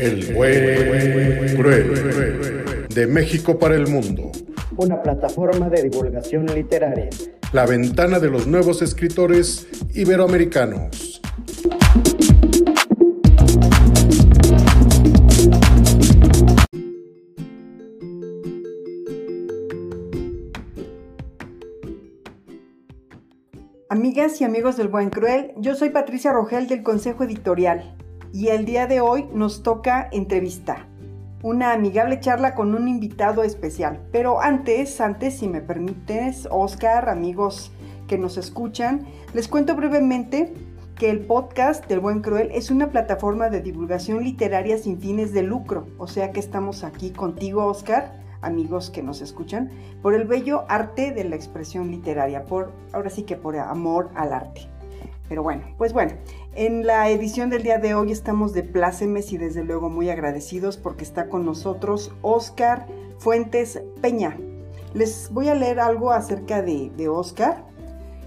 El buen cruel. De México para el mundo. Una plataforma de divulgación literaria. La ventana de los nuevos escritores iberoamericanos. Amigas y amigos del Buen Cruel, yo soy Patricia Rogel del Consejo Editorial y el día de hoy nos toca entrevista, una amigable charla con un invitado especial. Pero antes, antes, si me permites, Oscar, amigos que nos escuchan, les cuento brevemente que el podcast del Buen Cruel es una plataforma de divulgación literaria sin fines de lucro, o sea que estamos aquí contigo, Oscar, amigos que nos escuchan, por el bello arte de la expresión literaria, por ahora sí que por amor al arte. Pero bueno, pues bueno, en la edición del día de hoy estamos de plácemes y desde luego muy agradecidos porque está con nosotros Oscar Fuentes Peña. Les voy a leer algo acerca de, de Oscar.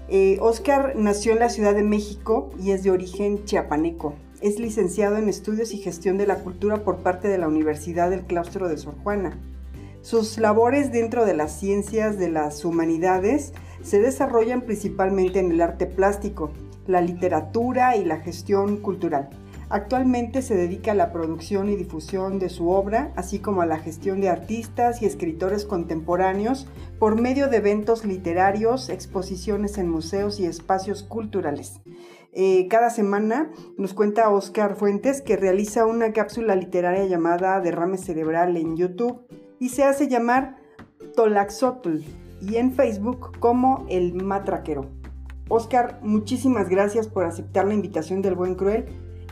Eh, Oscar nació en la Ciudad de México y es de origen chiapaneco. Es licenciado en Estudios y Gestión de la Cultura por parte de la Universidad del Claustro de Sor Juana. Sus labores dentro de las ciencias de las humanidades se desarrollan principalmente en el arte plástico, la literatura y la gestión cultural. Actualmente se dedica a la producción y difusión de su obra, así como a la gestión de artistas y escritores contemporáneos por medio de eventos literarios, exposiciones en museos y espacios culturales. Eh, cada semana nos cuenta Oscar Fuentes que realiza una cápsula literaria llamada Derrame Cerebral en YouTube y se hace llamar Tolaxotl y en Facebook como El Matraquero. Oscar, muchísimas gracias por aceptar la invitación del Buen Cruel.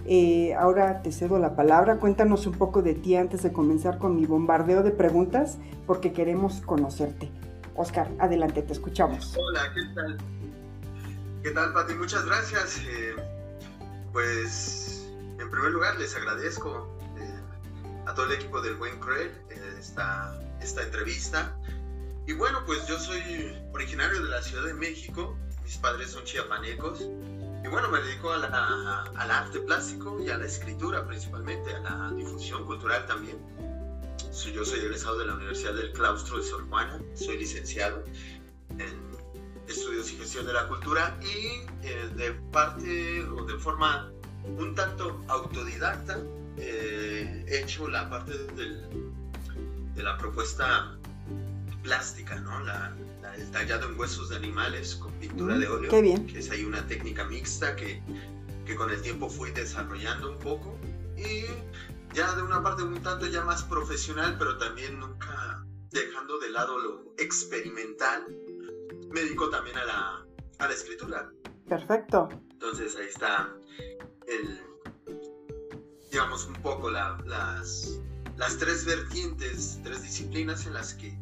Eh, ahora te cedo la palabra. Cuéntanos un poco de ti antes de comenzar con mi bombardeo de preguntas, porque queremos conocerte. Oscar, adelante, te escuchamos. Hola, ¿qué tal? ¿Qué tal, Pati? Muchas gracias. Eh, pues, en primer lugar, les agradezco eh, a todo el equipo del Buen Cruel esta, esta entrevista. Y bueno, pues yo soy originario de la Ciudad de México, mis padres son chiapanecos. Y bueno, me dedico a al arte plástico y a la escritura principalmente, a la difusión cultural también. Yo soy egresado de la Universidad del Claustro de Sor Juana, soy licenciado en Estudios y Gestión de la Cultura y eh, de parte o de forma un tanto autodidacta eh, he hecho la parte del, de la propuesta plástica, ¿no? La, el tallado en huesos de animales con pintura de óleo. Qué bien. Que es ahí una técnica mixta que, que con el tiempo fui desarrollando un poco. Y ya de una parte un tanto ya más profesional, pero también nunca dejando de lado lo experimental, me dedico también a la, a la escritura. Perfecto. Entonces ahí está el, digamos, un poco la, las, las tres vertientes, tres disciplinas en las que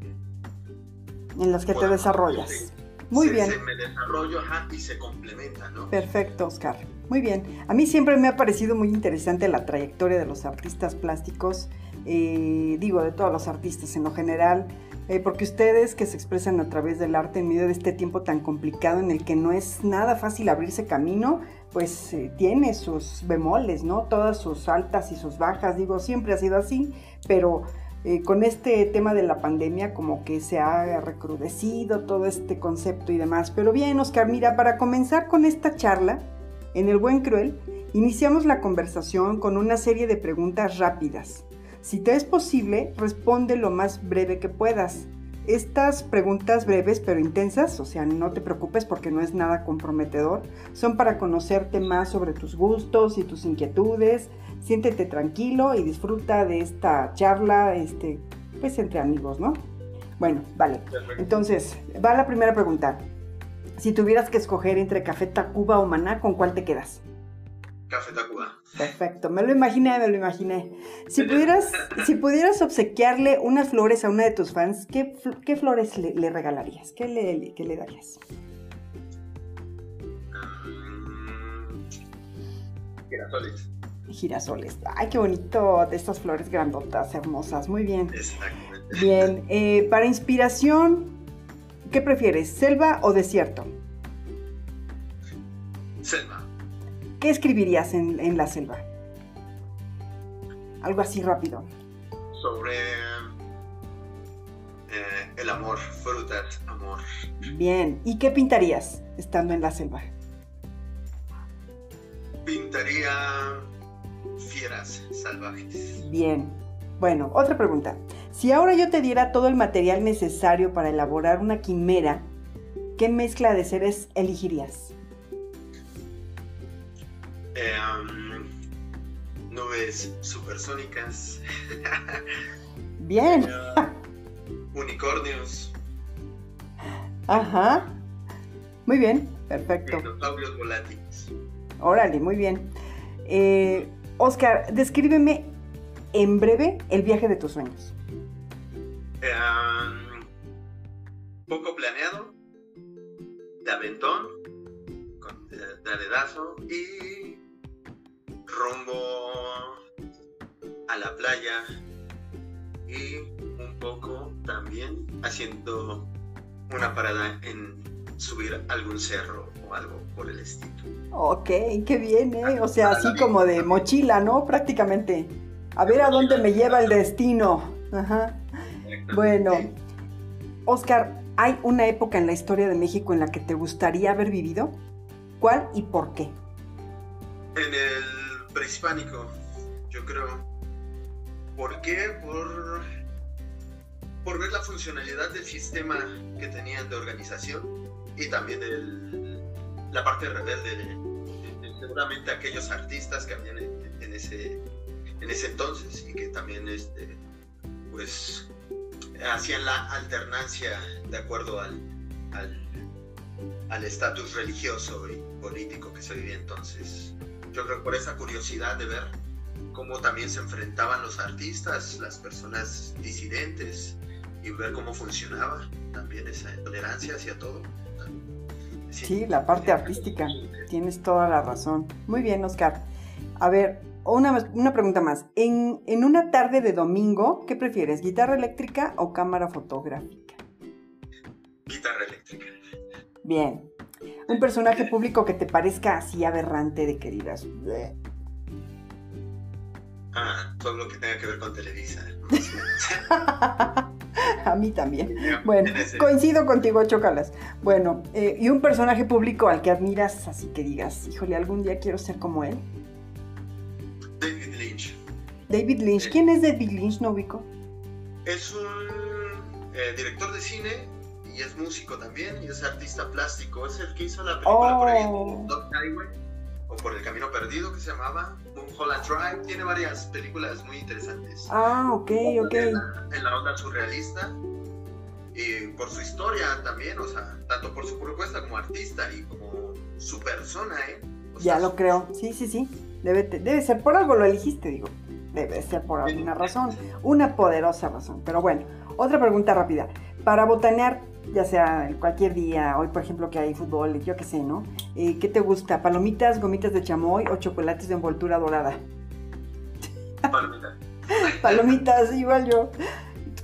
en las que te desarrollas. Muy bien. Se me desarrollo y se complementa, ¿no? Perfecto, Oscar. Muy bien. A mí siempre me ha parecido muy interesante la trayectoria de los artistas plásticos, eh, digo, de todos los artistas en lo general, eh, porque ustedes que se expresan a través del arte en medio de este tiempo tan complicado en el que no es nada fácil abrirse camino, pues eh, tiene sus bemoles, ¿no? Todas sus altas y sus bajas, digo, siempre ha sido así, pero eh, con este tema de la pandemia como que se ha recrudecido todo este concepto y demás. Pero bien, Oscar, mira, para comenzar con esta charla, en El Buen Cruel, iniciamos la conversación con una serie de preguntas rápidas. Si te es posible, responde lo más breve que puedas. Estas preguntas breves pero intensas, o sea, no te preocupes porque no es nada comprometedor, son para conocerte más sobre tus gustos y tus inquietudes, siéntete tranquilo y disfruta de esta charla, este, pues entre amigos, ¿no? Bueno, vale. Entonces, va la primera pregunta. Si tuvieras que escoger entre Café Tacuba o Maná, ¿con cuál te quedas? Café Tacuba. Perfecto, me lo imaginé, me lo imaginé. Si pudieras, si pudieras obsequiarle unas flores a una de tus fans, ¿qué, qué flores le, regalarías? ¿Qué le, qué le darías? Um, girasoles. Ay, qué bonito de estas flores grandotas, hermosas. Muy bien. Exactamente. Bien. Eh, para inspiración, ¿qué prefieres? ¿Selva o desierto? Selva. ¿Qué escribirías en, la selva? Algo así rápido. Sobre eh, el amor, frutas, amor. Bien, ¿y qué pintarías estando en la selva? Pintaría fieras salvajes. Bien. Bueno, otra pregunta. Si ahora yo te diera todo el material necesario para elaborar una quimera, ¿qué mezcla de seres elegirías? Eh, um, nubes supersónicas. Bien. Unicornios. Ajá. Muy bien, perfecto. Dinosaurios volátiles. Órale, muy bien. Eh, Oscar, descríbeme en breve el viaje de tus sueños. Um, poco planeado, de aventón, dedazo y rumbo a la playa y un poco también haciendo una parada en subir algún cerro o algo por el estilo. Ok, qué bien, ¿eh? O sea, así como de mochila, ¿no? Prácticamente. A ver a dónde me lleva el destino. Ajá. Bueno, Oscar, ¿hay una época en la historia de México en la que te gustaría haber vivido? ¿Cuál y por qué? En el prehispánico, yo creo. ¿Por qué? Por, por ver la funcionalidad del sistema que tenían de organización y también el, la parte rebelde de, seguramente aquellos artistas que habían en, ese, en ese entonces y que también este, pues hacían la alternancia de acuerdo al al al estatus religioso político que se vivía entonces. Yo creo que por esa curiosidad de ver cómo también se enfrentaban los artistas, las personas disidentes y ver cómo funcionaba también esa tolerancia hacia todo. Sí, la parte artística. Tienes toda la razón. Muy bien, Oscar. A ver, una, una pregunta más. En, en una tarde de domingo, ¿qué prefieres? ¿Guitarra eléctrica o cámara fotográfica? Guitarra eléctrica. Bien. Un personaje público que te parezca así aberrante de que digas. "Bleh". Ah, todo lo que tenga que ver con Televisa. A mí también. Bueno, coincido contigo, Chocalas. Bueno, eh, y un personaje público al que admiras, así que digas, híjole, algún día quiero ser como él. David Lynch. David Lynch. ¿Quién es David Lynch? No ubico. Es un eh, director de cine y es músico también y es artista plástico. Es el que hizo la película por ahí, Oh. Dog Highway o por El Camino Perdido que se llamaba Holland Drive. Tiene varias películas muy interesantes. Ah, ok, ok. En la, en la onda surrealista y por su historia también, o sea, tanto por su propuesta como artista y como su persona, ¿eh? O Ya sea, lo creo. Sí, sí, sí. Debe, debe ser por algo lo elegiste, digo. Debe ser por alguna razón. Una poderosa razón. Pero bueno, otra pregunta rápida. Para botanear, ya sea cualquier día, hoy por ejemplo que hay fútbol, yo qué sé, ¿no? Eh, ¿Qué te gusta? ¿Palomitas, gomitas de chamoy o chocolates de envoltura dorada? Palomita. Palomitas, igual yo.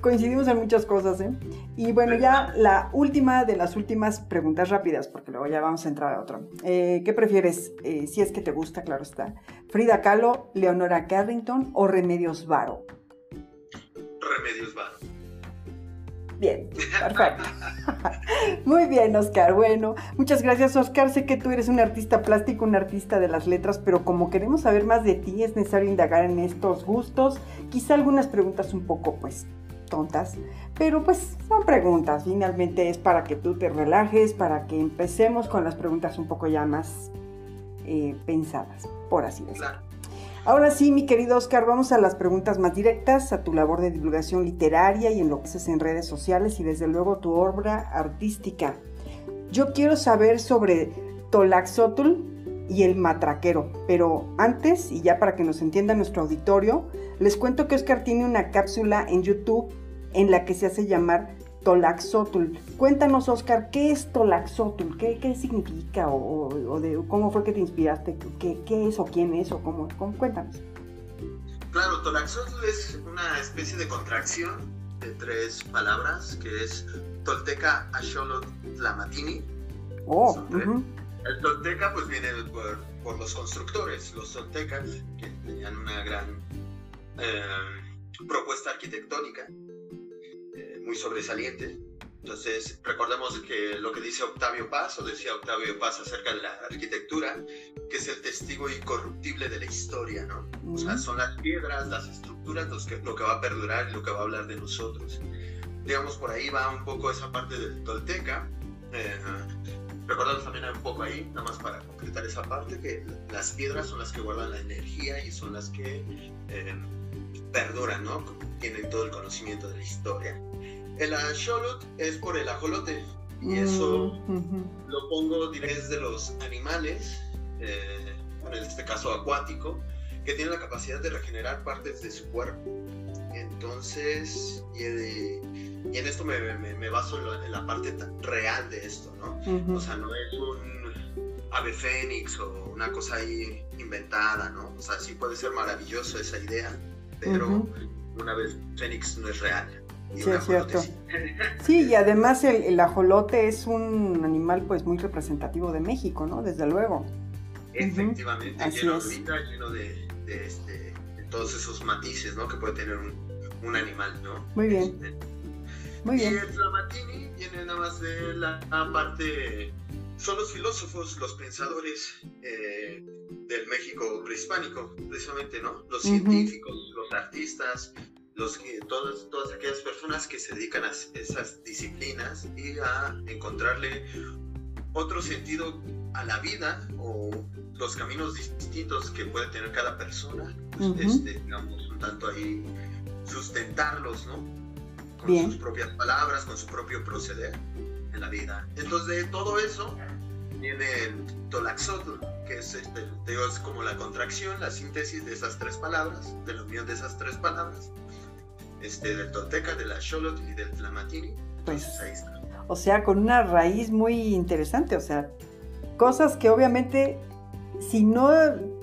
Coincidimos en muchas cosas, ¿eh? Y bueno, ya la última de las últimas preguntas rápidas, porque luego ya vamos a entrar a otra. Eh, ¿Qué prefieres? Eh, si es que te gusta, claro está. ¿Frida Kahlo, Leonora Carrington o Remedios Varo? Remedios Varo. Bien, perfecto. Muy bien, Oscar. Bueno, muchas gracias, Oscar. Sé que tú eres un artista plástico, un artista de las letras, pero como queremos saber más de ti, es necesario indagar en estos gustos. Quizá algunas preguntas un poco, pues, tontas, pero pues son preguntas. Finalmente es para que tú te relajes, para que empecemos con las preguntas un poco ya más eh, pensadas, por así decirlo. Claro. Ahora sí, mi querido Oscar, vamos a las preguntas más directas, a tu labor de divulgación literaria y en lo que haces en redes sociales y desde luego tu obra artística. Yo quiero saber sobre Tolaxotl y el matraquero, pero antes, y ya para que nos entienda nuestro auditorio, les cuento que Oscar tiene una cápsula en YouTube en la que se hace llamar Tolaxotl. Cuéntanos, Oscar, ¿qué es Tolaxotl? ¿Qué, qué significa? O, de, ¿Cómo fue que te inspiraste? ¿Qué, qué es o quién es? O cómo, cómo? Cuéntanos. Claro, Tolaxotl es una especie de contracción de tres palabras que es Tolteca Axolotl Tlamatini. Oh. El Tolteca pues viene por, por los constructores, los toltecas que tenían una gran eh, propuesta arquitectónica muy sobresaliente. Entonces, recordemos que lo que dice Octavio Paz, o decía Octavio Paz acerca de la arquitectura, que es el testigo incorruptible de la historia, ¿no? O sea, son las piedras, las estructuras, los que, lo que va a perdurar y lo que va a hablar de nosotros. Digamos, por ahí va un poco esa parte del Tolteca. Eh, recordamos también un poco ahí, nada más para completar esa parte, que las piedras son las que guardan la energía y son las que eh, perduran, ¿no? Tienen todo el conocimiento de la historia. El axolotl es por el ajolote. Y eso lo pongo desde los animales, eh, en este caso acuático, que tienen la capacidad de regenerar partes de su cuerpo. Entonces, y, en esto me, me, baso en la, parte real de esto, ¿no? O sea, no es un ave fénix o una cosa ahí inventada, ¿no? O sea, sí puede ser maravilloso esa idea, pero una vez fénix no es real. Sí, es cierto. Sí. y además el, ajolote es un animal pues muy representativo de México, ¿no? Desde luego. Efectivamente, lleno, lleno de, este, de, todos esos matices, ¿no? Que puede tener un, un animal, ¿no? Muy bien. Este, muy bien. Y el Flamatini viene nada más de la, parte... Son los filósofos, los pensadores eh, del México prehispánico, precisamente, ¿no? Los científicos, los artistas, los, todas, todas aquellas personas que se dedican a esas disciplinas y a encontrarle otro sentido a la vida o los caminos distintos que puede tener cada persona, pues, este, digamos, un tanto ahí sustentarlos, ¿no? Con sus propias palabras, con su propio proceder en la vida. Entonces, de todo eso viene el Tolaxotl, que es, este, es como la contracción, la síntesis de esas tres palabras, de la unión de esas tres palabras este, del Tolteca, de la Xolotl y del Tlamatini. Pues, ahí está. O sea, con una raíz muy interesante, o sea, cosas que obviamente si no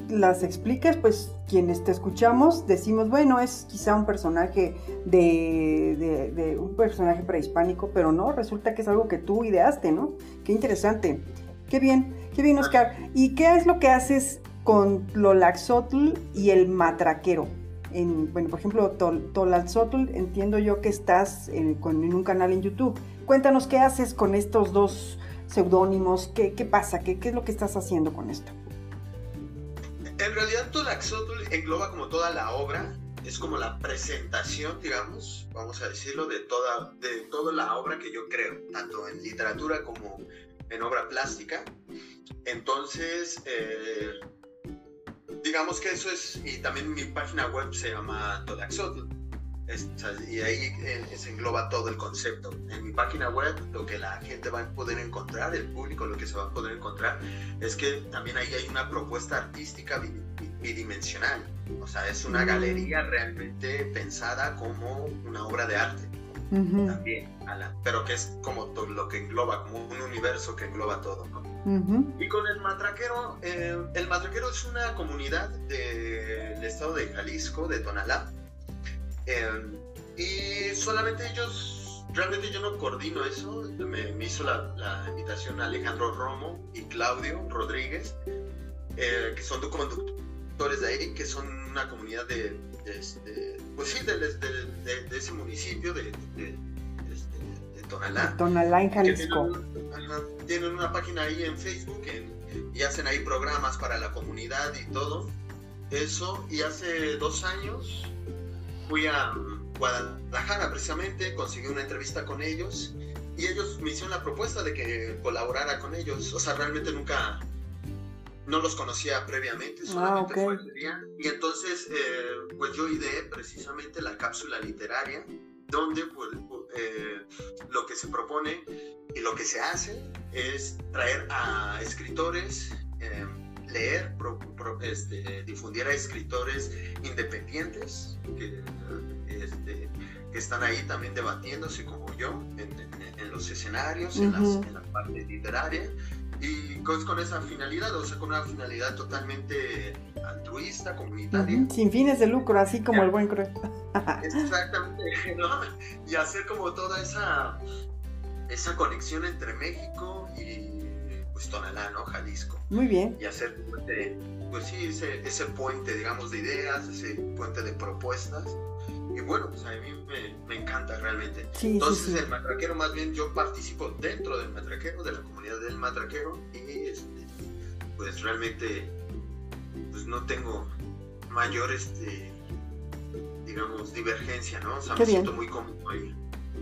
las explicas, pues quienes te escuchamos decimos, bueno, es quizá un personaje de, de, un personaje prehispánico, pero no, resulta que es algo que tú ideaste, ¿no? Qué interesante. Qué bien, qué bien, Oscar. ¿Y qué es lo que haces con Lolaxotl y el matraquero? Bueno, por ejemplo, Tol entiendo yo que estás en, un canal en YouTube. Cuéntanos qué haces con estos dos seudónimos, qué, pasa, ¿Qué, qué es lo que estás haciendo con esto. En realidad Tolaxotl engloba como toda la obra, es como la presentación, digamos, vamos a decirlo, de toda, de toda la obra que yo creo, tanto en literatura como en obra plástica. Entonces, eh, digamos que eso es, y también mi página web se llama Tolaxotl, y ahí eh, se engloba todo el concepto. En mi página web lo que la gente va a poder encontrar, el público lo que se va a poder encontrar, es que también ahí hay una propuesta artística bidimensional. O sea, es una mm. galería realmente pensada como una obra de arte. También, pero que es como todo lo que engloba, como un universo que engloba todo. ¿no? Y con el matraquero, eh, el matraquero es una comunidad del estado de Jalisco, de Tonalá. Eh, y solamente ellos, realmente yo no coordino eso, me, hizo la, invitación Alejandro Romo y Claudio Rodríguez, eh, que son conductores de ahí, que son una comunidad de, este, pues sí, de, ese municipio de, Tonalá. Tonalá en Jalisco tienen una página ahí en Facebook y hacen ahí programas para la comunidad y todo. Eso, y hace dos años fui a Guadalajara precisamente, conseguí una entrevista con ellos y ellos me hicieron la propuesta de que colaborara con ellos. O sea, realmente nunca, no los conocía previamente, solamente ah, Y entonces, eh, pues yo ideé precisamente la cápsula literaria, donde pues, eh, lo que se propone y lo que se hace es traer a escritores, eh, leer, este, difundir a escritores independientes que, este, que, están ahí también debatiéndose como yo en, los escenarios, en, la parte literaria y con, con, esa finalidad, o sea, con una finalidad totalmente altruista, comunitaria. Sin fines de lucro, así como el buen cruel. Exactamente, ¿no? Y hacer como toda esa, esa conexión entre México y, pues Tonalá, ¿no? Jalisco. Muy bien. Y hacer, pues sí, ese, ese puente, digamos, de ideas, ese puente de propuestas. Y bueno, pues a mí me, me encanta realmente. Sí, Entonces, sí, sí. el matraquero, más bien yo participo dentro del matraquero, de la comunidad del matraquero, y este, pues realmente pues no tengo mayor, este, digamos, divergencia, ¿no? O sea, Qué me bien. siento muy cómodo ahí.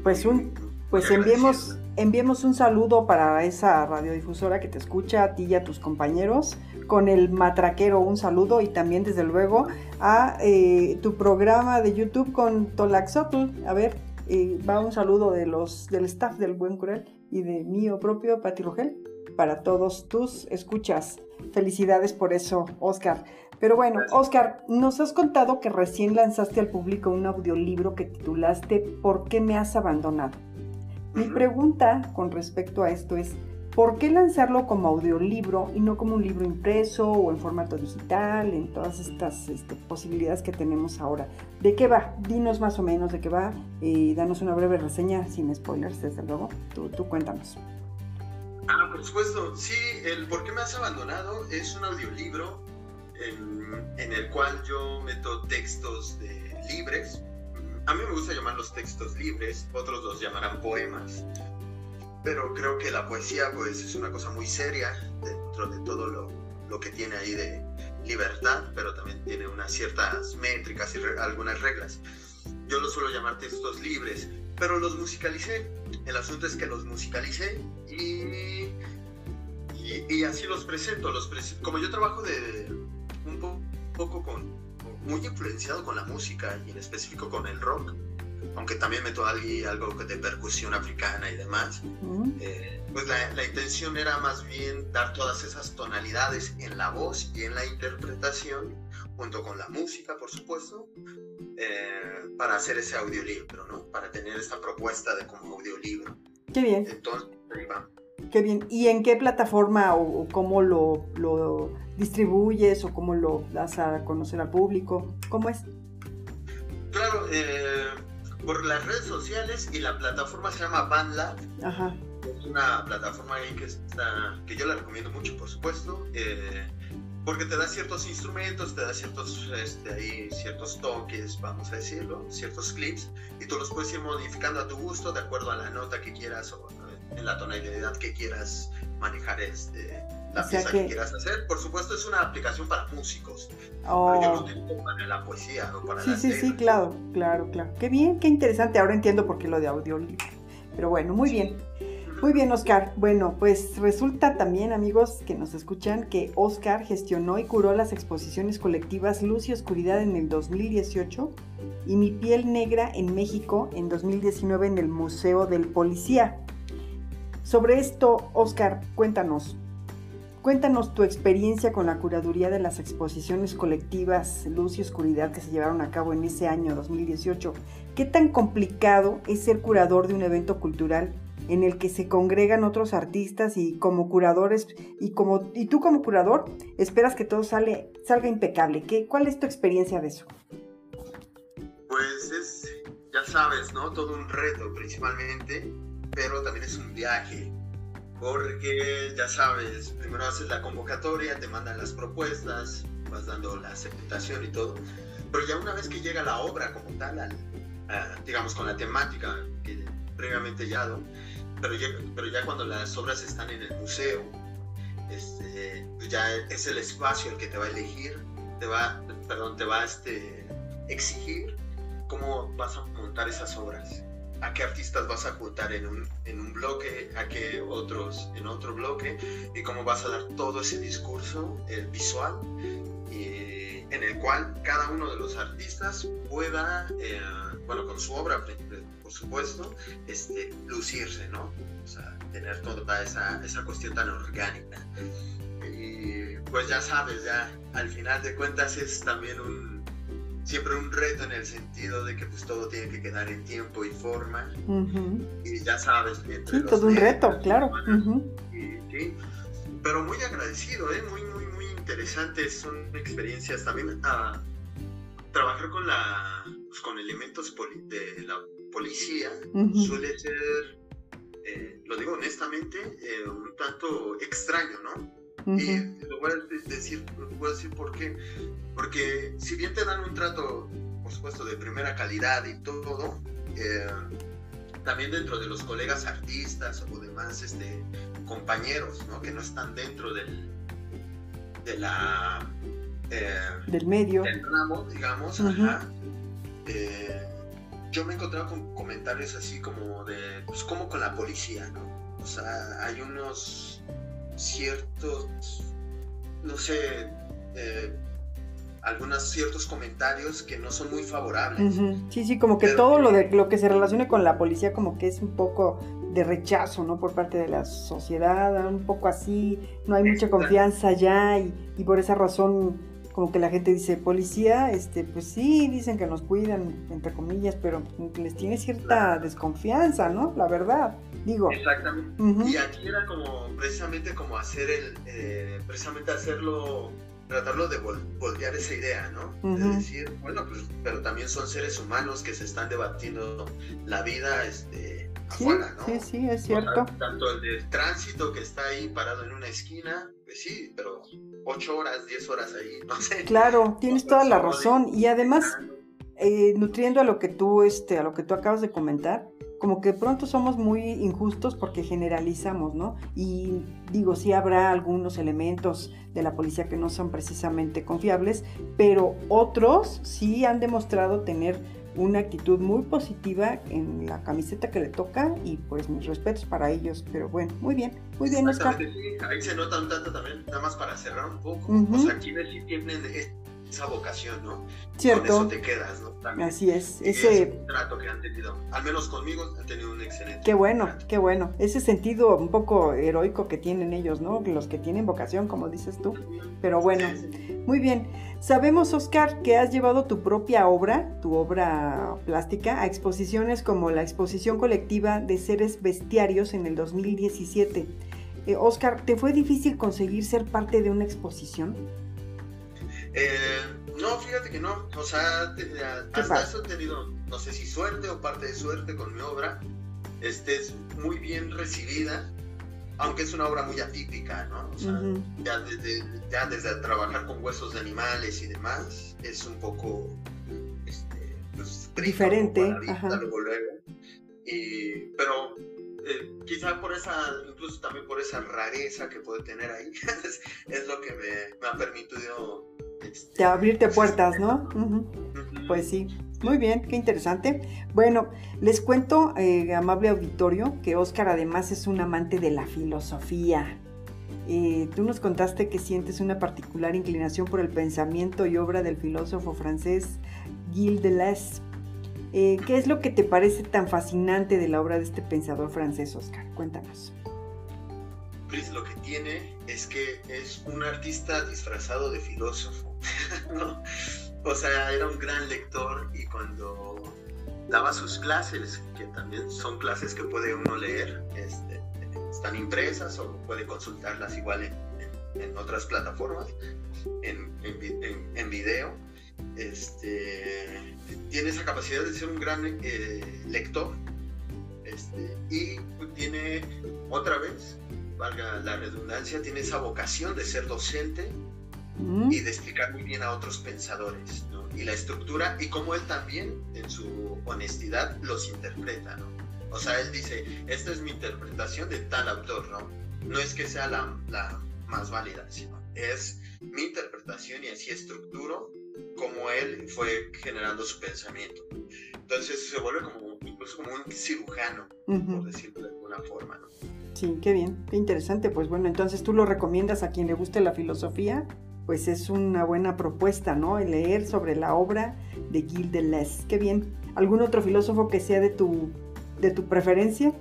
Pues un, pues enviemos, enviemos un saludo para esa radiodifusora que te escucha, a ti y a tus compañeros, con el matraquero un saludo y también desde luego a eh, tu programa de YouTube con Tolaxotl. A ver, eh, va un saludo de los del staff del Buen Cruel y de mío propio, Pati Rogel, para todos tus escuchas. Felicidades por eso, Oscar. Pero bueno. Oscar, nos has contado que recién lanzaste al público un audiolibro que titulaste ¿Por qué me has abandonado? Mi pregunta con respecto a esto es, ¿por qué lanzarlo como audiolibro y no como un libro impreso o en formato digital, en todas estas este, posibilidades que tenemos ahora? ¿De qué va? Dinos más o menos de qué va y danos una breve reseña sin spoilers, desde luego. Tú, tú cuéntanos. Ah, por supuesto. Sí, el ¿Por qué me has abandonado? es un audiolibro en, en el cual yo meto textos libres. A mí me gusta llamarlos textos libres, otros los llamarán poemas. Pero creo que la poesía pues es una cosa muy seria dentro de todo lo, lo que tiene ahí de libertad, pero también tiene unas ciertas métricas y re- algunas reglas. Yo los suelo llamar textos libres, pero los musicalicé. El asunto es que los musicalicé y, y, y así los presento. Los como yo trabajo de un po- poco con, muy influenciado con la música y en específico con el rock, aunque también meto algo de percusión africana y demás, ¿Mm? eh, pues la, la intención era más bien dar todas esas tonalidades en la voz y en la interpretación, junto con la música, por supuesto, eh, para hacer ese audiolibro, ¿no? Para tener esta propuesta de como audiolibro. Qué bien, Entonces, ahí va. qué bien. ¿Y en qué plataforma o, o cómo lo, lo distribuyes o cómo lo das a conocer al público? ¿Cómo es? Claro, eh, por las redes sociales y la plataforma se llama BandLab. Ajá. Es una plataforma ahí que, está, que yo la recomiendo mucho, por supuesto, eh, porque te da ciertos instrumentos, te da ciertos, este, ahí, ciertos toques, vamos a decirlo, ciertos clips, y tú los puedes ir modificando a tu gusto de acuerdo a la nota que quieras o en la tonalidad que quieras manejar este, la O sea pieza que... que- quieras hacer. Por supuesto, es una aplicación para músicos, Oh. pero yo lo utilizo para la poesía o para Sí, las sí, sí, claro, claro, claro. Qué bien, qué interesante. Ahora entiendo por qué lo de audiolibro. Pero bueno, muy bien. Muy bien, Oscar. Bueno, pues resulta también, amigos que nos escuchan, que Oscar gestionó y curó las exposiciones colectivas Luz y Oscuridad en el 2018 y Mi piel negra en México en 2019 en el Museo del Policía. Sobre esto, Oscar, cuéntanos. Cuéntanos tu experiencia con la curaduría de las exposiciones colectivas Luz y Oscuridad que se llevaron a cabo en ese año 2018. ¿Qué tan complicado es ser curador de un evento cultural en el que se congregan otros artistas y como curadores y como y tú como curador esperas que todo salga impecable? ¿Qué, ¿Cuál es tu experiencia de eso? Pues es, ya sabes, ¿no? Todo un reto principalmente, pero también es un viaje. Porque, ya sabes, primero haces la convocatoria, te mandan las propuestas, vas dando la aceptación y todo. Pero ya una vez que llega la obra como tal, digamos con la temática que previamente ya pero ya, pero ya cuando las obras están en el museo, este, ya es el espacio el que te va a elegir, te va, perdón, te va a este, exigir cómo vas a montar esas obras, a qué artistas vas a juntar en un, en un bloque, a qué otros en otro bloque, y cómo vas a dar todo ese discurso eh, visual y en el cual cada uno de los artistas pueda, eh, bueno, con su obra, por supuesto, este, lucirse, ¿no? O sea, tener toda esa, esa cuestión tan orgánica. Y pues ya sabes, ya al final de cuentas es también un, siempre un reto en el sentido de que pues todo tiene que quedar en tiempo y forma. Y ya sabes, entre Sí, los todo un reto, claro. Y- pero muy agradecido, ¿eh? muy, muy, muy interesantes. Son experiencias también a trabajar con, la, pues, con elementos poli- de la policía. Suele ser eh, lo digo honestamente, eh, un tanto extraño, ¿no? Y lo voy a decir, voy a decir por qué. Porque si bien te dan un trato, por supuesto, de primera calidad y todo, eh, también dentro de los colegas artistas o demás este, compañeros, ¿no? Que no están dentro del, de la... del medio. Del ramo, digamos, ajá. yo me he encontrado con comentarios así como de, pues como con la policía, ¿no? O sea, hay unos ciertos, no sé, eh, algunos ciertos comentarios que no son muy favorables. Sí, sí, como que todo lo de lo que se relacione con la policía como que es un poco de rechazo, ¿no? Por parte de la sociedad, un poco así, no hay mucha confianza ya y, y por esa razón como que la gente dice, policía, este, pues sí, dicen que nos cuidan, entre comillas, pero les tiene cierta desconfianza, ¿no? La verdad, digo. Exactamente. Y aquí era como, precisamente como hacer el, eh, precisamente hacerlo, tratarlo de voltear esa idea, ¿no? De decir, bueno, pues, pero también son seres humanos que se están debatiendo la vida, este, afuera, ¿no? Sí, sí, es cierto. tanto el del tránsito que está ahí parado en una esquina, pues sí, pero ocho horas, diez horas ahí, no sé. Claro, tienes toda la razón. Y además, eh, nutriendo a lo que tú, este, a lo que tú acabas de comentar, como que pronto somos muy injustos porque generalizamos, ¿no? Y digo, sí habrá algunos elementos de la policía que no son precisamente confiables, pero otros sí han demostrado tener una actitud muy positiva en la camiseta que le toca y pues mis respetos para ellos. Pero bueno, muy bien, muy bien, Oscar. Sí, ahí se nota un tanto también, nada más para cerrar un poco. O sea, quienes sí tienen esa vocación, ¿no? Cierto. Con eso te quedas, ¿no? Así es. Ese trato que han tenido, al menos conmigo, han tenido un excelente. Qué bueno, qué bueno. Ese sentido un poco heroico que tienen ellos, ¿no? Los que tienen vocación, como dices tú. Pero bueno, muy bien. Sabemos, Oscar, que has llevado tu propia obra, tu obra plástica, a exposiciones como la exposición colectiva de seres bestiarios en el 2017. Eh, Oscar, ¿te fue difícil conseguir ser parte de una exposición? Eh, no, fíjate que no. O sea, hasta eso he tenido, no sé si suerte o parte de suerte con mi obra. Este es muy bien recibida, aunque es una obra muy atípica, ¿no? O sea, ya, desde, ya, desde, trabajar con huesos de animales y demás, es un poco este, pues, diferente. Y, pero eh, quizá por esa, incluso también por esa rareza que puede tener ahí, es, lo que me, me ha permitido de abrirte puertas, ¿no? Pues sí, muy bien, qué interesante. Bueno, les cuento, eh, amable auditorio, que Oscar además es un amante de la filosofía. Eh, tú nos contaste que sientes una particular inclinación por el pensamiento y obra del filósofo francés Gilles Deleuze. Eh, ¿Qué es lo que te parece tan fascinante de la obra de este pensador francés, Oscar? Cuéntanos lo que tiene es que es un artista disfrazado de filósofo. O sea, era un gran lector y cuando daba sus clases, que también son clases que puede uno leer, este, están impresas o puede consultarlas igual en, otras plataformas, en, video. Este, tiene esa capacidad de ser un gran eh, lector este, y tiene otra vez valga la redundancia, tiene esa vocación de ser docente y de explicar muy bien a otros pensadores, ¿no? Y la estructura y cómo él también, en su honestidad, los interpreta, ¿no? O sea, él dice, esta es mi interpretación de tal autor, ¿no? No es que sea la, la más válida, sino es mi interpretación y así estructuro como él fue generando su pensamiento. Entonces se vuelve como incluso como un cirujano, por decirlo de alguna forma, ¿no? Sí, qué bien, qué interesante. Pues bueno, entonces tú lo recomiendas a quien le guste la filosofía, pues es una buena propuesta, ¿no? El leer sobre la obra de Gilles Deleuze. Qué bien. ¿Algún otro filósofo que sea de tu, de tu preferencia?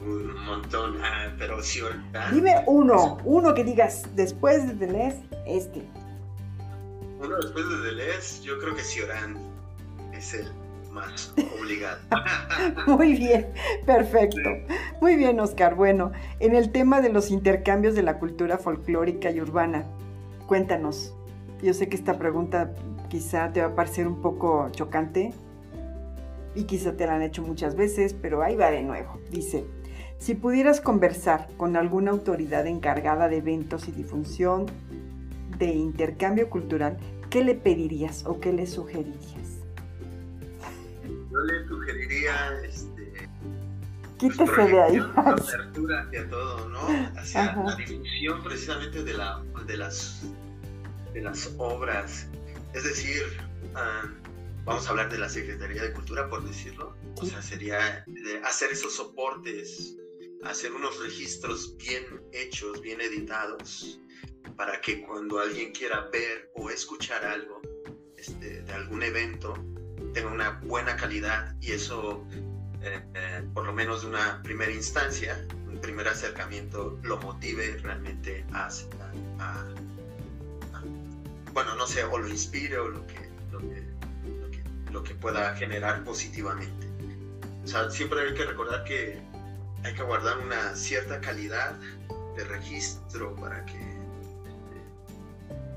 Un montón, ah, pero sí, Dime uno, uno que digas después de Deleuze, este. Uno después de Deleuze, yo creo que Cioran es el más obligado. Muy bien, perfecto. Muy bien, Oscar. Bueno, en el tema de los intercambios de la cultura folclórica y urbana, cuéntanos. Yo sé que esta pregunta quizá te va a parecer un poco chocante. y quizá te la han hecho muchas veces, pero ahí va de nuevo. Dice, si pudieras conversar con alguna autoridad encargada de eventos y difusión de intercambio cultural, ¿qué le pedirías o qué le sugerirías? Yo le sugeriría este, Quítese de ahí. apertura hacia todo, ¿no? Hacia la difusión precisamente de, la, de, las, de las obras. Es decir, ah, vamos a hablar de la Secretaría de Cultura, por decirlo. O sea, sería hacer esos soportes, hacer unos registros bien hechos, bien editados, para que cuando alguien quiera ver o escuchar algo este, de algún evento, tenga una buena calidad y eso, eh, eh, por lo menos de una primera instancia, un primer acercamiento, lo motive realmente a, bueno, no sé, o lo inspire o lo que, lo que, lo que, pueda generar positivamente. O sea, siempre hay que recordar que hay que guardar una cierta calidad de registro para que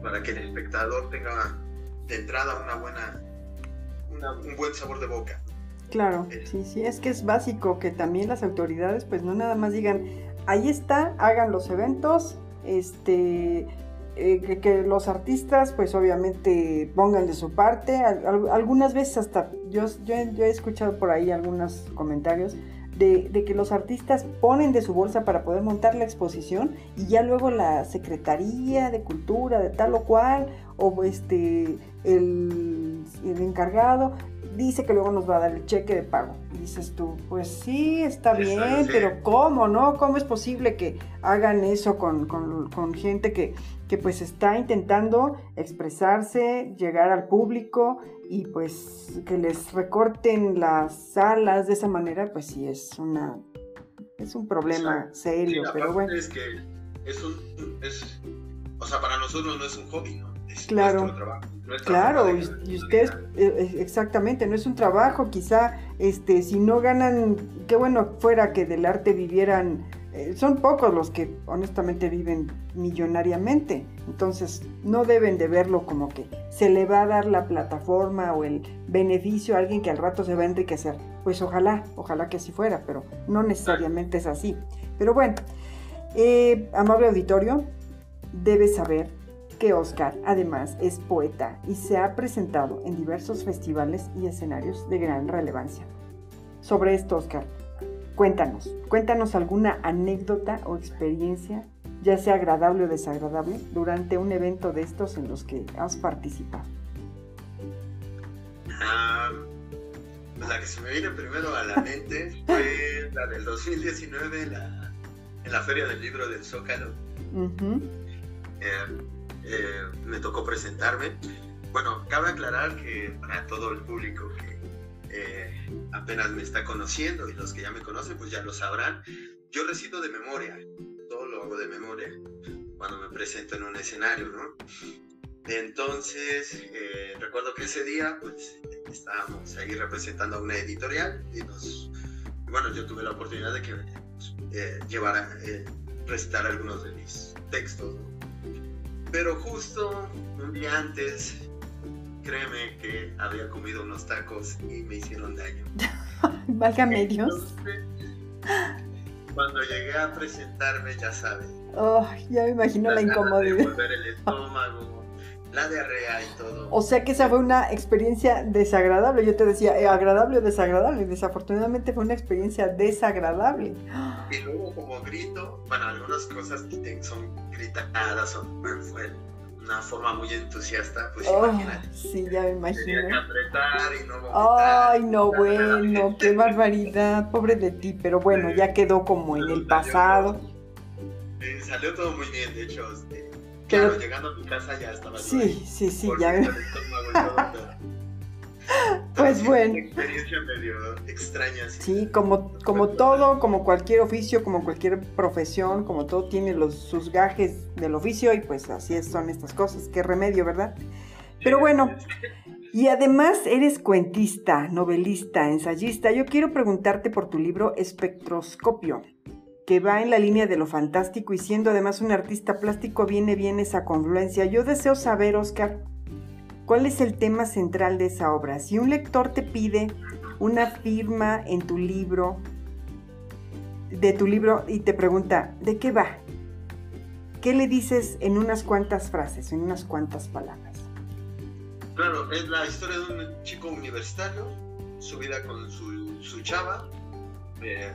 para que el espectador tenga de entrada una buena un buen sabor de boca. Claro, sí, sí, es que es básico que también las autoridades pues no nada más digan, ahí está, hagan los eventos, este, eh, que, los artistas pues obviamente pongan de su parte, algunas veces hasta, yo, yo, he escuchado por ahí algunos comentarios de, de, que los artistas ponen de su bolsa para poder montar la exposición y ya luego la Secretaría de Cultura de tal o cual o este el, encargado dice que luego nos va a dar el cheque de pago. Y dices tú, pues sí, está bien, pero ¿cómo, no? ¿Cómo es posible que hagan eso con, gente que, que, pues está intentando expresarse, llegar al público y pues que les recorten las salas de esa manera, pues sí es una es un problema serio, pero bueno. Es que es un, o sea, para nosotros no es un hobby, ¿no? claro. claro, y, ustedes, eh, eh, exactamente, no es un trabajo, quizá, este, si no ganan, qué bueno fuera que del arte vivieran, eh, son pocos los que honestamente viven millonariamente, entonces no deben de verlo como que se le va a dar la plataforma o el beneficio a alguien que al rato se va a enriquecer, pues ojalá, ojalá que así fuera, pero no necesariamente es así. Pero bueno, amable auditorio, debes saber que Oscar además es poeta y se ha presentado en diversos festivales y escenarios de gran relevancia. Sobre esto, Oscar, cuéntanos, cuéntanos alguna anécdota o experiencia, ya sea agradable o desagradable, durante un evento de estos en los que has participado. Ah, la que se me viene primero a la mente fue la del 2019 en la Feria del Libro del Zócalo. Eh, me tocó presentarme. Bueno, cabe aclarar que para todo el público que eh, apenas me está conociendo y los que ya me conocen, pues ya lo sabrán, yo resido de memoria, todo lo hago de memoria cuando me presento en un escenario, ¿no? Entonces, eh, recuerdo que ese día, pues, estábamos ahí representando a una editorial y nos, bueno, yo tuve la oportunidad de que pues, llevara, recitar algunos de mis textos, ¿no? Pero justo un día antes, créeme que había comido unos tacos y me hicieron daño. Válgame Dios. Cuando llegué a presentarme, ya sabes. Oh, ya me imagino la, incomodidad. volver el estómago, la diarrea y todo. O sea que esa fue una experiencia desagradable. Yo te decía, eh, agradable o desagradable. Desafortunadamente fue una experiencia desagradable. Y luego como grito, bueno, algunas cosas son gritadas, son, fue una forma muy entusiasta, pues oh, imagínate. Sí, ya me imagino. Tenía que apretar y no vomitar. Ay, no, bueno, qué barbaridad, pobre de ti, pero bueno, ya quedó como en el pasado. salió todo muy bien, de hecho, este, Claro, llegando a mi casa ya estaba. Sí, sí, sí, ya. pues bueno. Una experiencia medio extraña. Sí, como, como todo, como cualquier oficio, como cualquier profesión, como todo tiene los, sus gajes del oficio y pues así son estas cosas. Qué remedio, ¿verdad? Pero bueno. Y además eres cuentista, novelista, ensayista. Yo quiero preguntarte por tu libro Espectroscopio que va en la línea de lo fantástico y siendo además un artista plástico viene bien esa confluencia. Yo deseo saber, Oscar, cuál es el tema central de esa obra. Si un lector te pide una firma en tu libro, de tu libro, y te pregunta, ¿de qué va? ¿Qué le dices en unas cuantas frases, en unas cuantas palabras? Claro, es la historia de un chico universitario, su vida con su, su chava, eh,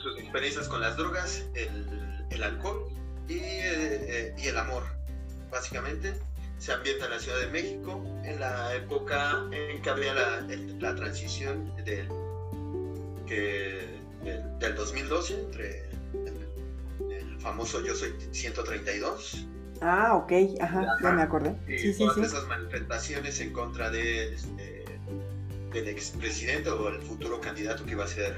sus experiencias con las drogas, el, alcohol eh, y, el amor, básicamente. Se ambienta en la Ciudad de México, en la época en que había la, la transición del, que, del, del 2012 entre el famoso Yo Soy 132 Ah, ok, ajá, ya me acordé. Sí, sí, todas esas manifestaciones en contra de, este, del expresidente o el futuro candidato que iba a ser,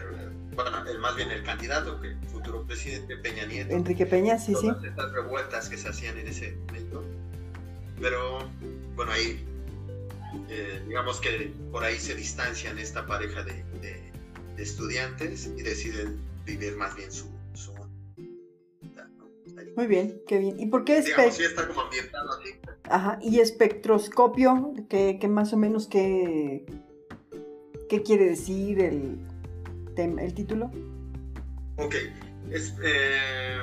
bueno, el, más bien el candidato, que el futuro presidente Peña Nieto. Enrique Peña, sí, todas sí. estas revueltas que se hacían en ese momento. Pero, bueno, ahí, eh, digamos que por ahí se distancian esta pareja de, de, de estudiantes y deciden vivir más bien su, su muy bien, qué bien. ¿Y por qué Digamos, sí está como ambientado así. Ajá, y espectroscopio, que, que más o menos qué, qué quiere decir el, el título? Ok, es, eh,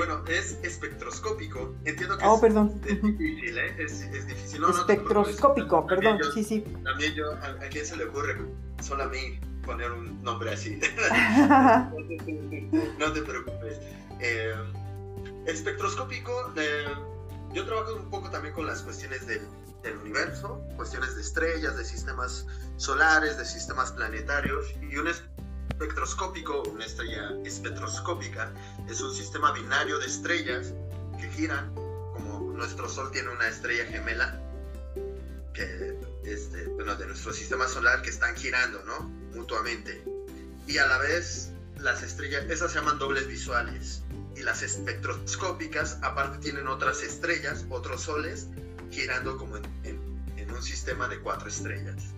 bueno, es espectroscópico. Entiendo que oh, es, perdón. es difícil, ¿eh? Es, es difícil. No, Espectroscópico, no perdón, yo, sí, sí. También yo, ¿a, ¿a quién se le ocurre? Solo a mí poner un nombre así. no te preocupes. Eh, espectroscópico, eh, yo trabajo un poco también con las cuestiones del, del, universo, cuestiones de estrellas, de sistemas solares, de sistemas planetarios, y un espectroscópico, una estrella espectroscópica, es un sistema binario de estrellas que giran, como nuestro Sol tiene una estrella gemela, que este, bueno, de nuestro sistema solar que están girando, ¿no? Mutuamente. Y a la vez, las estrellas, esas se llaman dobles visuales. Y las espectroscópicas, aparte, tienen otras estrellas, otros soles, girando como en, un sistema de cuatro estrellas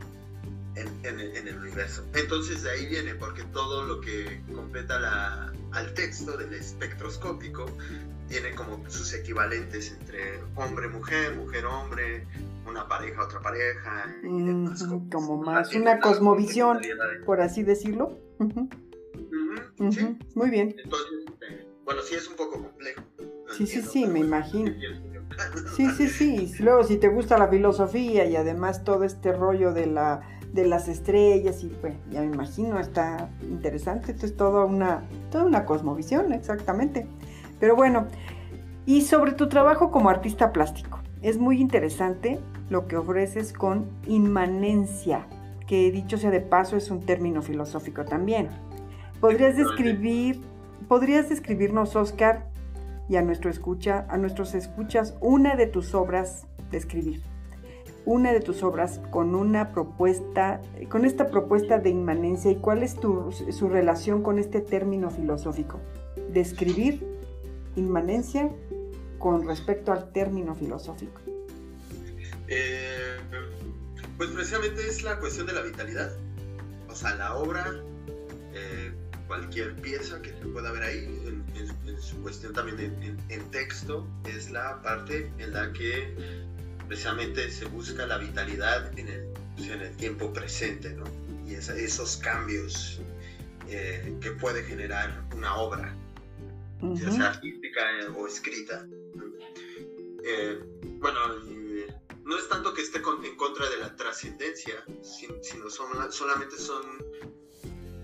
en, en, en, el universo. Entonces, de ahí viene, porque todo lo que completa la, al texto del espectroscópico tiene como sus equivalentes entre hombre-mujer, mujer-hombre, una pareja, otra pareja. Y demás mm, como más una cosmovisión, por así decirlo. Uh -huh. Uh -huh, sí. Muy bien. Entonces, eh, bueno, sí es un poco complejo. No sí, entiendo, sí, sí, me imagino. Sí, sí, sí. Luego, si te gusta la filosofía y además todo este rollo de la de las estrellas y pues ya me imagino está interesante. Esto es toda una toda una cosmovisión exactamente. Pero bueno y sobre tu trabajo como artista plástico es muy interesante lo que ofreces con inmanencia que dicho sea de paso es un término filosófico también. Podrías describir podrías describirnos Oscar y a nuestro escucha a nuestros escuchas una de tus obras de escribir una de tus obras con una propuesta, con esta propuesta de inmanencia y cuál es tu, su relación con este término filosófico. Describir inmanencia con respecto al término filosófico. Eh, pues precisamente es la cuestión de la vitalidad. O sea, la obra, eh, cualquier pieza que se pueda ver ahí, en, en, en su cuestión también en, en texto, es la parte en la que precisamente se busca la vitalidad en el, en el tiempo presente, ¿no? Y esos cambios eh, que puede generar una obra, uh -huh. ya sea artística o escrita. Eh, bueno, no es tanto que esté con, en contra de la trascendencia, sino son, solamente son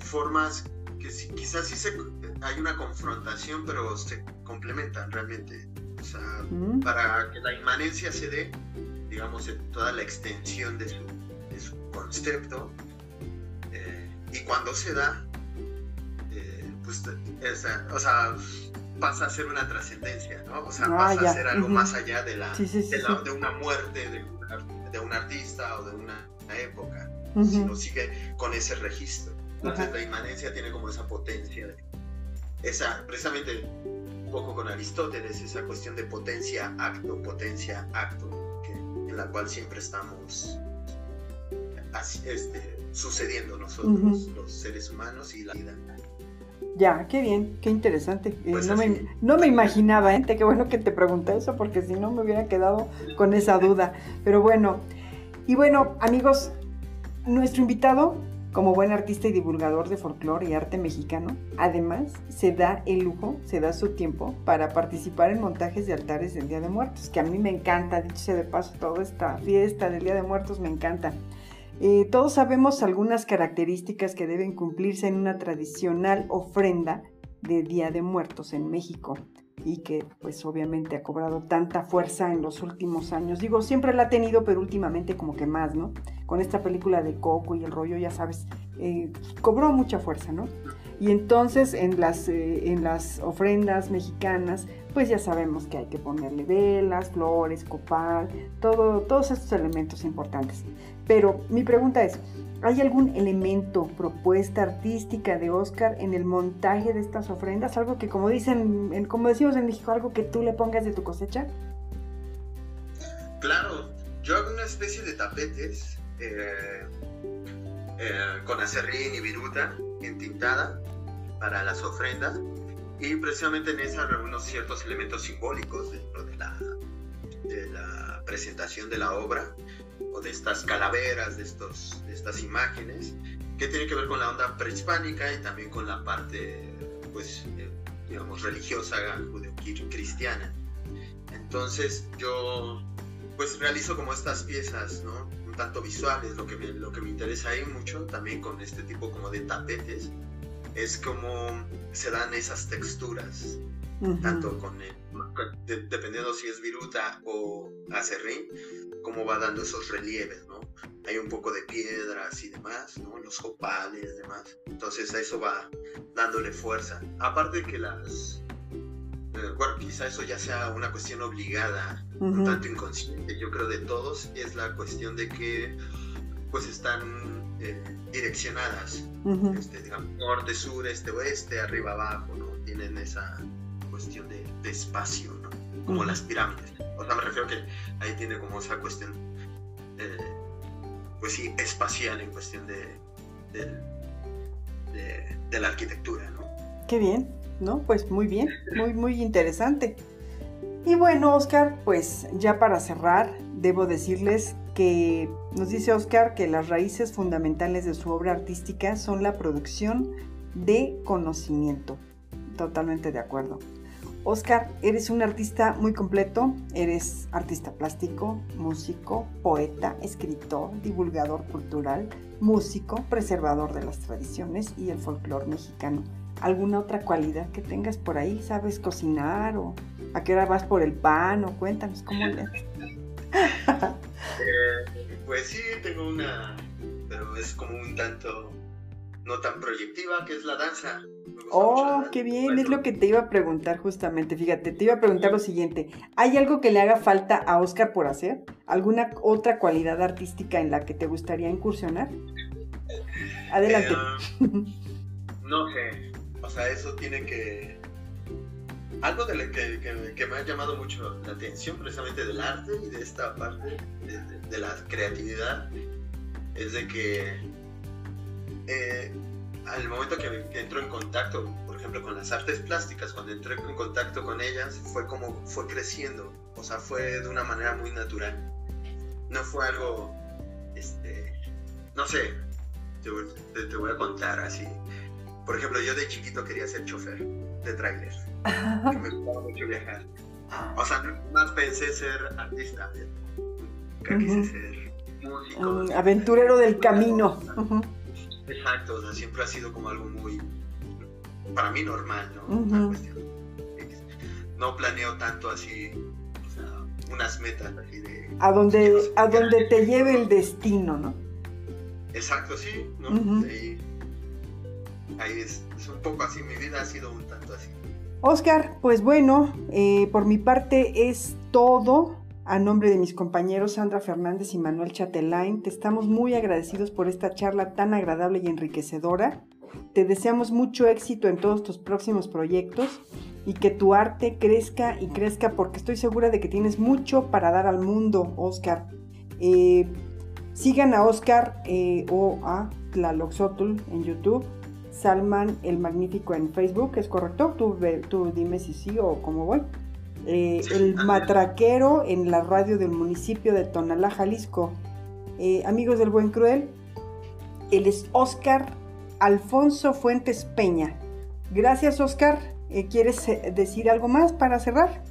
formas que si, quizás sí se, hay una confrontación, pero se complementan realmente. O sea, mm. para que la inmanencia se dé, digamos, en toda la extensión de su, de su concepto, eh, y cuando se da, eh, pues, esa, o sea, pasa a ser una trascendencia, ¿no? O sea, ah, pasa ya. a ser algo uh -huh. más allá de, la, sí, sí, sí, de, la, de, una muerte de un, de un, artista o de una, una época, uh -huh. sino sigue con ese registro. Entonces, uh -huh. la inmanencia tiene como esa potencia, de, esa, precisamente un poco con Aristóteles, esa cuestión de potencia-acto, potencia-acto, en la cual siempre estamos así, este, sucediendo nosotros, uh -huh. los seres humanos y la vida. Ya, qué bien, qué interesante. Pues no, me, no, me, imaginaba, ¿eh? Qué bueno que te pregunté eso, porque si no me hubiera quedado con esa duda. Pero bueno, y bueno, amigos, nuestro invitado, como buen artista y divulgador de folclore y arte mexicano, además se da el lujo, se da su tiempo para participar en montajes de altares del Día de Muertos, que a mí me encanta, dicho sea de paso, toda esta fiesta del Día de Muertos me encanta. Eh, todos sabemos algunas características que deben cumplirse en una tradicional ofrenda de Día de Muertos en México y que pues obviamente ha cobrado tanta fuerza en los últimos años. Digo, siempre la ha tenido, pero últimamente como que más, ¿no? Con esta película de Coco y el rollo, ya sabes, eh, cobró mucha fuerza, ¿no? Y entonces en las, eh, en las ofrendas mexicanas, pues ya sabemos que hay que ponerle velas, flores, copal, todo, todos estos elementos importantes. Pero mi pregunta es, ¿hay algún elemento, propuesta artística de Oscar en el montaje de estas ofrendas? Algo que como dicen, como decimos en México, algo que tú le pongas de tu cosecha? Claro, yo hago una especie de tapetes eh, eh, con acerrín y viruta entintada para las ofrendas. Y precisamente en esa reúno ciertos elementos simbólicos dentro de la, presentación de la obra o de estas calaveras, de, estos, estas imágenes que tienen que ver con la onda prehispánica y también con la parte pues eh, digamos religiosa cristiana entonces yo pues realizo como estas piezas no tanto visuales lo que me, lo que me interesa ahí mucho también con este tipo como de tapetes es como se dan esas texturas, tanto con el, dependiendo si es viruta o acerrín, como va dando esos relieves, ¿no? Hay un poco de piedras y demás, ¿no? Los copales y demás. Entonces a eso va dándole fuerza. Aparte que las... Bueno, quizá eso ya sea una cuestión obligada, un tanto inconsciente, yo creo de todos, es la cuestión de que pues están eh, direccionadas, este, digamos, norte, sur, este, oeste, arriba, abajo, ¿no? Tienen esa cuestión de, espacio, ¿no? Como las pirámides. O sea, me refiero que ahí tiene como esa cuestión, eh, pues sí, espacial en cuestión de, de, la arquitectura, ¿no? Qué bien, ¿no? Pues muy bien, muy, muy interesante. Y bueno, Oscar, pues ya para cerrar, debo decirles que nos dice Oscar que las raíces fundamentales de su obra artística son la producción de conocimiento. Totalmente de acuerdo. Oscar, eres un artista muy completo, eres artista plástico, músico, poeta, escritor, divulgador cultural, músico, preservador de las tradiciones y el folclore mexicano. ¿Alguna otra cualidad que tengas por ahí? ¿Sabes cocinar o a qué hora vas por el pan o cuéntanos cómo le... Eh, pues sí, tengo una, pero es como un tanto no tan proyectiva, que es la danza. Oh, qué bien, es lo que te iba a preguntar justamente. Fíjate, te iba a preguntar lo siguiente. ¿Hay algo que le haga falta a Oscar por hacer? ¿Alguna otra cualidad artística en la que te gustaría incursionar? Adelante. Eh, no sé, o sea, eso tiene que algo de lo que, me ha llamado mucho la atención precisamente del arte y de esta parte de, la creatividad es de que eh, al momento que, entro en contacto, por ejemplo, con las artes plásticas, cuando entré en contacto con ellas, fue como fue creciendo, o sea, fue de una manera muy natural. No fue algo, este, no sé, te, te voy a contar así. Por ejemplo, yo de chiquito quería ser chofer de tráiler me gustaba mucho viajar. O sea, más pensé ser artista, que quise ser músico. aventurero del camino. Exacto, o sea, siempre ha sido como algo muy, para mí normal, ¿no? no planeo tanto así, o sea, unas metas así de... A donde, a donde te lleve el destino, ¿no? Exacto, sí, ¿no? ahí, ahí es, es, un poco así, mi vida ha sido un tanto así. Oscar, pues bueno, eh, por mi parte es todo. A nombre de mis compañeros Sandra Fernández y Manuel Chatelain, te estamos muy agradecidos por esta charla tan agradable y enriquecedora. Te deseamos mucho éxito en todos tus próximos proyectos y que tu arte crezca y crezca porque estoy segura de que tienes mucho para dar al mundo, Oscar. Eh, sigan a Oscar eh, o a Tlaloxotul en YouTube Salman el Magnífico en Facebook, ¿es correcto? Tú, tú dime si sí o cómo voy. Eh, el Matraquero en la radio del municipio de Tonalá, Jalisco. Eh, amigos del Buen Cruel, Él es Oscar Alfonso Fuentes Peña. Gracias, Oscar. Eh, ¿Quieres decir algo más para cerrar?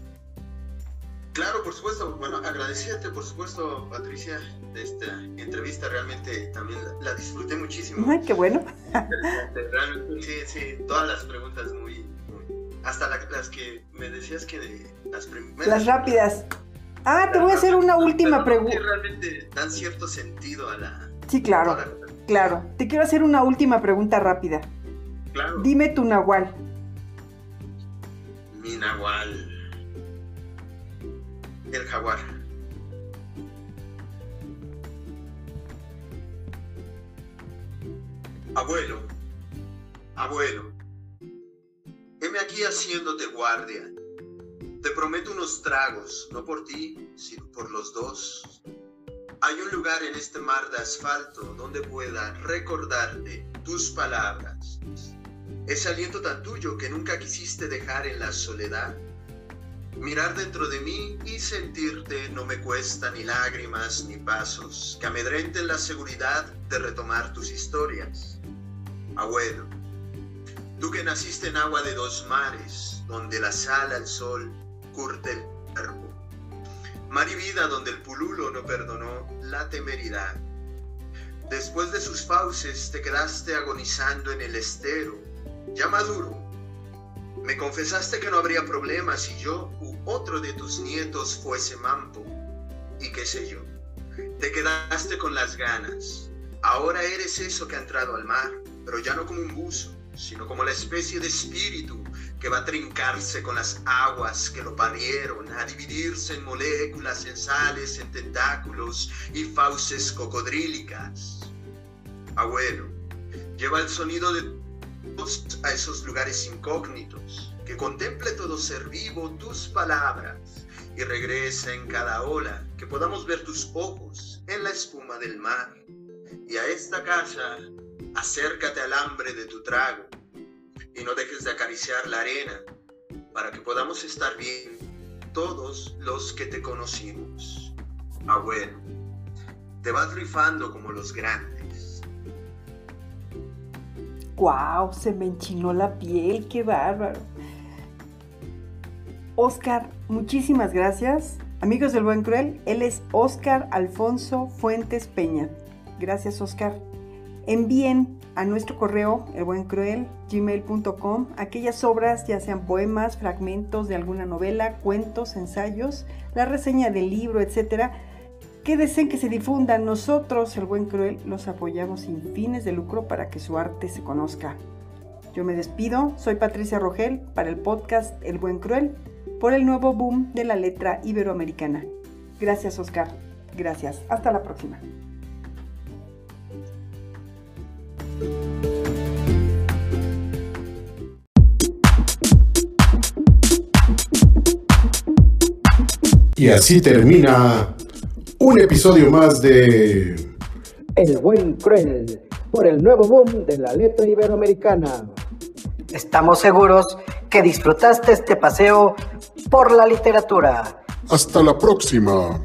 Claro, por supuesto. Bueno, agradecerte, por supuesto, Patricia, de esta entrevista. Realmente también la, disfruté muchísimo. Ay, qué bueno. Realmente, sí, sí, todas las preguntas muy... hasta las que me decías que... las primeras... Las rápidas. Ah, te voy a hacer una última pregunta. realmente dan cierto sentido a la... Sí, claro. Claro. Te quiero hacer una última pregunta rápida. Claro. Dime tu nahual. Mi nahual. Jaguar. Abuelo, abuelo, heme aquí haciéndote guardia. Te prometo unos tragos, no por ti, sino por los dos. Hay un lugar en este mar de asfalto donde pueda recordarte tus palabras. Ese aliento tan tuyo que nunca quisiste dejar en la soledad Mirar dentro de mí y sentirte no me cuesta ni lágrimas ni pasos que amedrenten la seguridad de retomar tus historias. Abuelo, tú que naciste en agua de dos mares, donde la sal al sol curte el cuerpo. Mar y vida donde el pululo no perdonó la temeridad. Después de sus fauces te quedaste agonizando en el estero, ya maduro, me confesaste que no habría problema si yo u otro de tus nietos fuese mampo, y qué sé yo. Te quedaste con las ganas. Ahora eres eso que ha entrado al mar, pero ya no como un buzo, sino como la especie de espíritu que va a trincarse con las aguas que lo parieron, a dividirse en moléculas, en sales, en tentáculos y fauces cocodrílicas. Abuelo, lleva el sonido de a esos lugares incógnitos, que contemple todo ser vivo tus palabras y regresa en cada ola, que podamos ver tus ojos en la espuma del mar. Y a esta casa, acércate al hambre de tu trago y no dejes de acariciar la arena para que podamos estar bien todos los que te conocimos. Abuelo, te vas rifando como los grandes ¡Guau! Se me enchinó la piel, qué bárbaro. Oscar, muchísimas gracias. Amigos del Buen Cruel, él es Oscar Alfonso Fuentes Peña. Gracias, Oscar. Envíen a nuestro correo, elbuencruel.gmail.com, aquellas obras, ya sean poemas, fragmentos de alguna novela, cuentos, ensayos, la reseña del libro, etcétera, que deseen que se difundan. Nosotros, el buen cruel, los apoyamos sin fines de lucro para que su arte se conozca. Yo me despido, soy Patricia Rogel para el podcast El Buen Cruel por el nuevo boom de la letra iberoamericana. Gracias Oscar, gracias, hasta la próxima. Y así termina un episodio más de El Buen Cruel por el nuevo boom de la letra iberoamericana. Estamos seguros que disfrutaste este paseo por la literatura. Hasta la próxima.